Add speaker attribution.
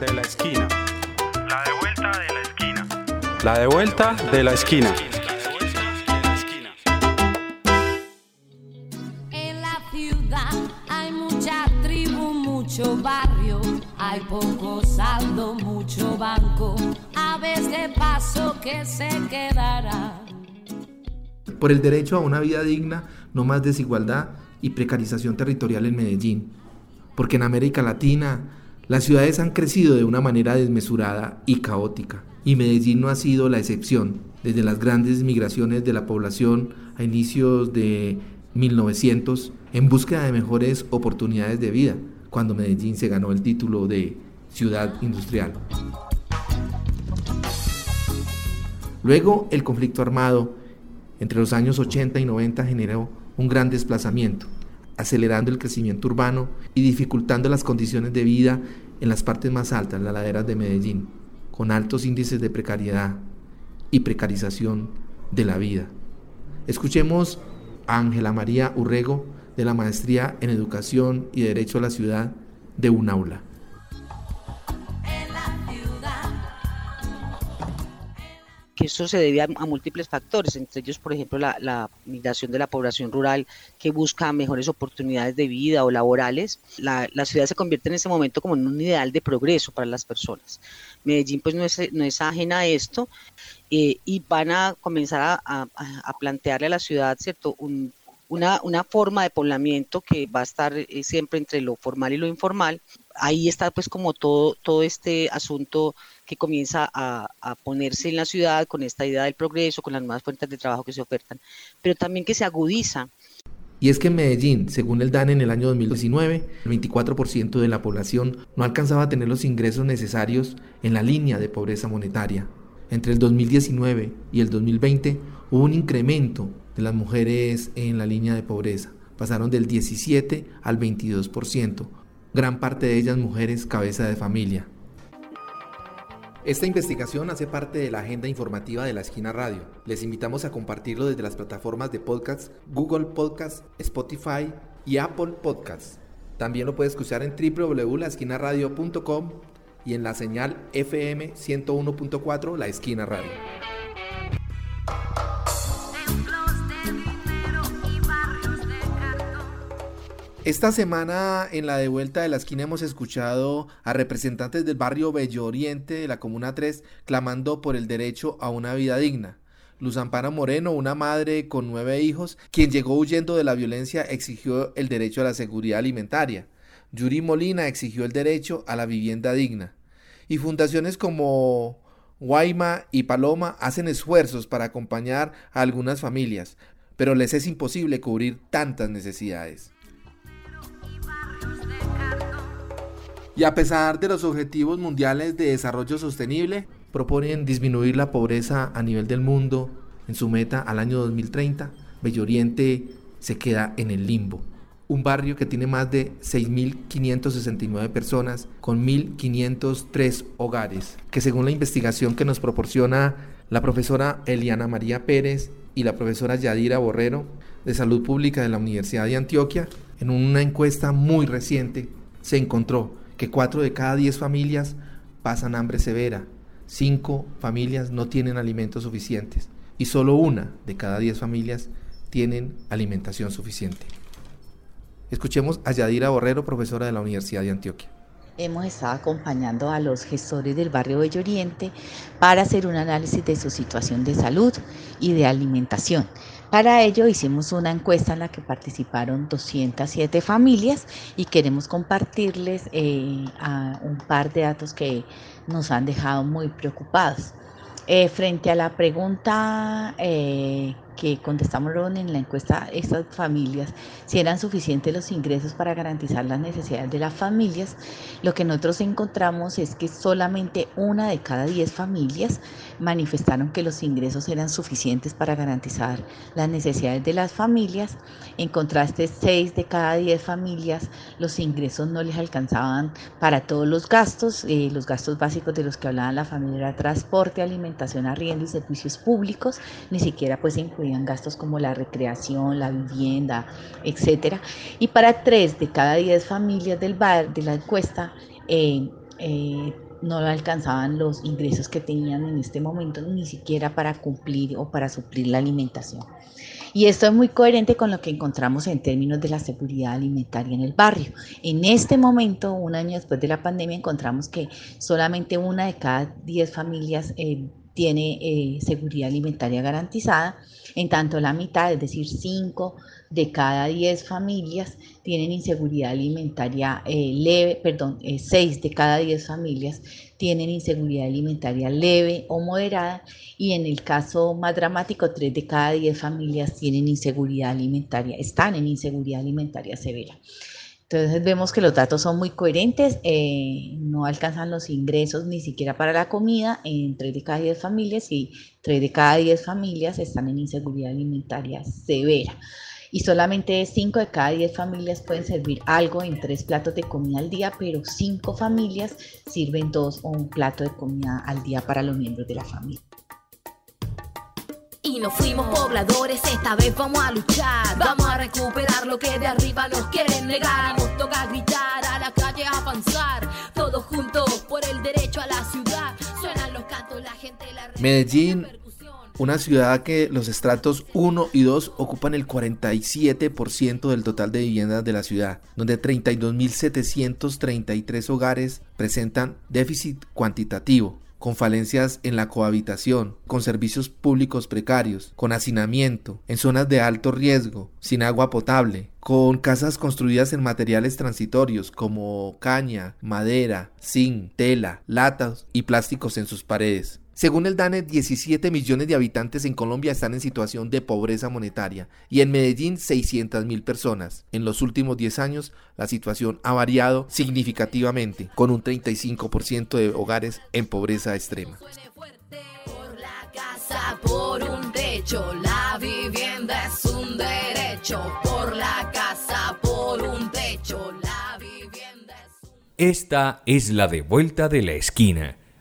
Speaker 1: de la esquina.
Speaker 2: La de vuelta de la esquina.
Speaker 1: La de vuelta de la esquina.
Speaker 3: En la ciudad hay mucha tribu, mucho barrio, hay poco saldo, mucho banco, aves de paso que se quedará.
Speaker 4: Por el derecho a una vida digna, no más desigualdad y precarización territorial en Medellín. Porque en América Latina las ciudades han crecido de una manera desmesurada y caótica. Y Medellín no ha sido la excepción. Desde las grandes migraciones de la población a inicios de 1900 en búsqueda de mejores oportunidades de vida, cuando Medellín se ganó el título de ciudad industrial. Luego el conflicto armado entre los años 80 y 90 generó un gran desplazamiento, acelerando el crecimiento urbano y dificultando las condiciones de vida en las partes más altas, las laderas de Medellín, con altos índices de precariedad y precarización de la vida. Escuchemos a Ángela María Urrego de la Maestría en Educación y Derecho a la Ciudad de un aula.
Speaker 5: Que eso se debe a, múltiples factores, entre ellos, por ejemplo, la, migración de la población rural que busca mejores oportunidades de vida o laborales. La, ciudad se convierte en ese momento como en un ideal de progreso para las personas. Medellín pues no es, ajena a esto eh, y van a comenzar a, plantearle a la ciudad, ¿cierto? una, una, forma de poblamiento que va a estar eh, siempre entre lo formal y lo informal. Ahí está pues como todo, todo este asunto que comienza a, ponerse en la ciudad con esta idea del progreso, con las nuevas fuentes de trabajo que se ofertan, pero también que se agudiza.
Speaker 4: Y es que en Medellín, según el DAN en el año 2019, el 24% de la población no alcanzaba a tener los ingresos necesarios en la línea de pobreza monetaria. Entre el 2019 y el 2020 hubo un incremento de las mujeres en la línea de pobreza. Pasaron del 17 al 22%, gran parte de ellas mujeres cabeza de familia. Esta investigación hace parte de la agenda informativa de la Esquina Radio. Les invitamos a compartirlo desde las plataformas de podcast Google Podcast, Spotify y Apple Podcasts. También lo puedes escuchar en www.laesquinaradio.com y en la señal FM 101.4 La Esquina Radio. Esta semana en la de vuelta de la esquina hemos escuchado a representantes del barrio Bello Oriente de la Comuna 3 clamando por el derecho a una vida digna. Luz Amparo Moreno, una madre con nueve hijos, quien llegó huyendo de la violencia, exigió el derecho a la seguridad alimentaria. Yuri Molina exigió el derecho a la vivienda digna. Y fundaciones como Guayma y Paloma hacen esfuerzos para acompañar a algunas familias, pero les es imposible cubrir tantas necesidades. Y a pesar de los objetivos mundiales de desarrollo sostenible, proponen disminuir la pobreza a nivel del mundo en su meta al año 2030. Bello Oriente se queda en el limbo. Un barrio que tiene más de 6.569 personas con 1.503 hogares, que según la investigación que nos proporciona la profesora Eliana María Pérez y la profesora Yadira Borrero de Salud Pública de la Universidad de Antioquia, en una encuesta muy reciente se encontró que 4 de cada 10 familias pasan hambre severa, 5 familias no tienen alimentos suficientes y solo una de cada 10 familias tienen alimentación suficiente. Escuchemos a Yadira Borrero, profesora de la Universidad de Antioquia
Speaker 6: hemos estado acompañando a los gestores del barrio Bello Oriente para hacer un análisis de su situación de salud y de alimentación. Para ello hicimos una encuesta en la que participaron 207 familias y queremos compartirles eh, un par de datos que nos han dejado muy preocupados. Eh, frente a la pregunta eh, que contestamos en la encuesta, estas familias, si eran suficientes los ingresos para garantizar las necesidades de las familias, lo que nosotros encontramos es que solamente una de cada diez familias manifestaron que los ingresos eran suficientes para garantizar las necesidades de las familias. En contraste, seis de cada diez familias los ingresos no les alcanzaban para todos los gastos. Eh, los gastos básicos de los que hablaban la familia era transporte, alimentación, arriendo y servicios públicos. Ni siquiera pues incluían gastos como la recreación, la vivienda, etcétera. Y para tres de cada diez familias del bar de la encuesta, eh, eh, no alcanzaban los ingresos que tenían en este momento ni siquiera para cumplir o para suplir la alimentación. Y esto es muy coherente con lo que encontramos en términos de la seguridad alimentaria en el barrio. En este momento, un año después de la pandemia, encontramos que solamente una de cada diez familias eh, tiene eh, seguridad alimentaria garantizada, en tanto la mitad, es decir, cinco de cada 10 familias tienen inseguridad alimentaria eh, leve, perdón, 6 eh, de cada 10 familias tienen inseguridad alimentaria leve o moderada y en el caso más dramático, 3 de cada 10 familias tienen inseguridad alimentaria, están en inseguridad alimentaria severa. Entonces vemos que los datos son muy coherentes, eh, no alcanzan los ingresos ni siquiera para la comida en 3 de cada 10 familias y 3 de cada 10 familias están en inseguridad alimentaria severa y solamente 5 de cada 10 familias pueden servir algo en tres platos de comida al día, pero 5 familias sirven dos o un plato de comida al día para los miembros de la familia.
Speaker 3: Nos fuimos pobladores, esta vez vamos a luchar. Vamos a recuperar lo que de arriba nos quieren negar. Nos toca gritar, a la calle avanzar. Todos juntos por el derecho a la ciudad. Suenan los cantos, la gente la
Speaker 4: Medellín una ciudad que los estratos 1 y 2 ocupan el 47% del total de viviendas de la ciudad, donde 32.733 hogares presentan déficit cuantitativo, con falencias en la cohabitación, con servicios públicos precarios, con hacinamiento, en zonas de alto riesgo, sin agua potable, con casas construidas en materiales transitorios como caña, madera, zinc, tela, latas y plásticos en sus paredes. Según el DANE, 17 millones de habitantes en Colombia están en situación de pobreza monetaria y en Medellín 600 mil personas. En los últimos 10 años, la situación ha variado significativamente, con un 35% de hogares en pobreza extrema.
Speaker 3: Por un techo, la vivienda es un derecho. Por la casa, por un techo, la vivienda es un...
Speaker 7: Esta es la de vuelta de la esquina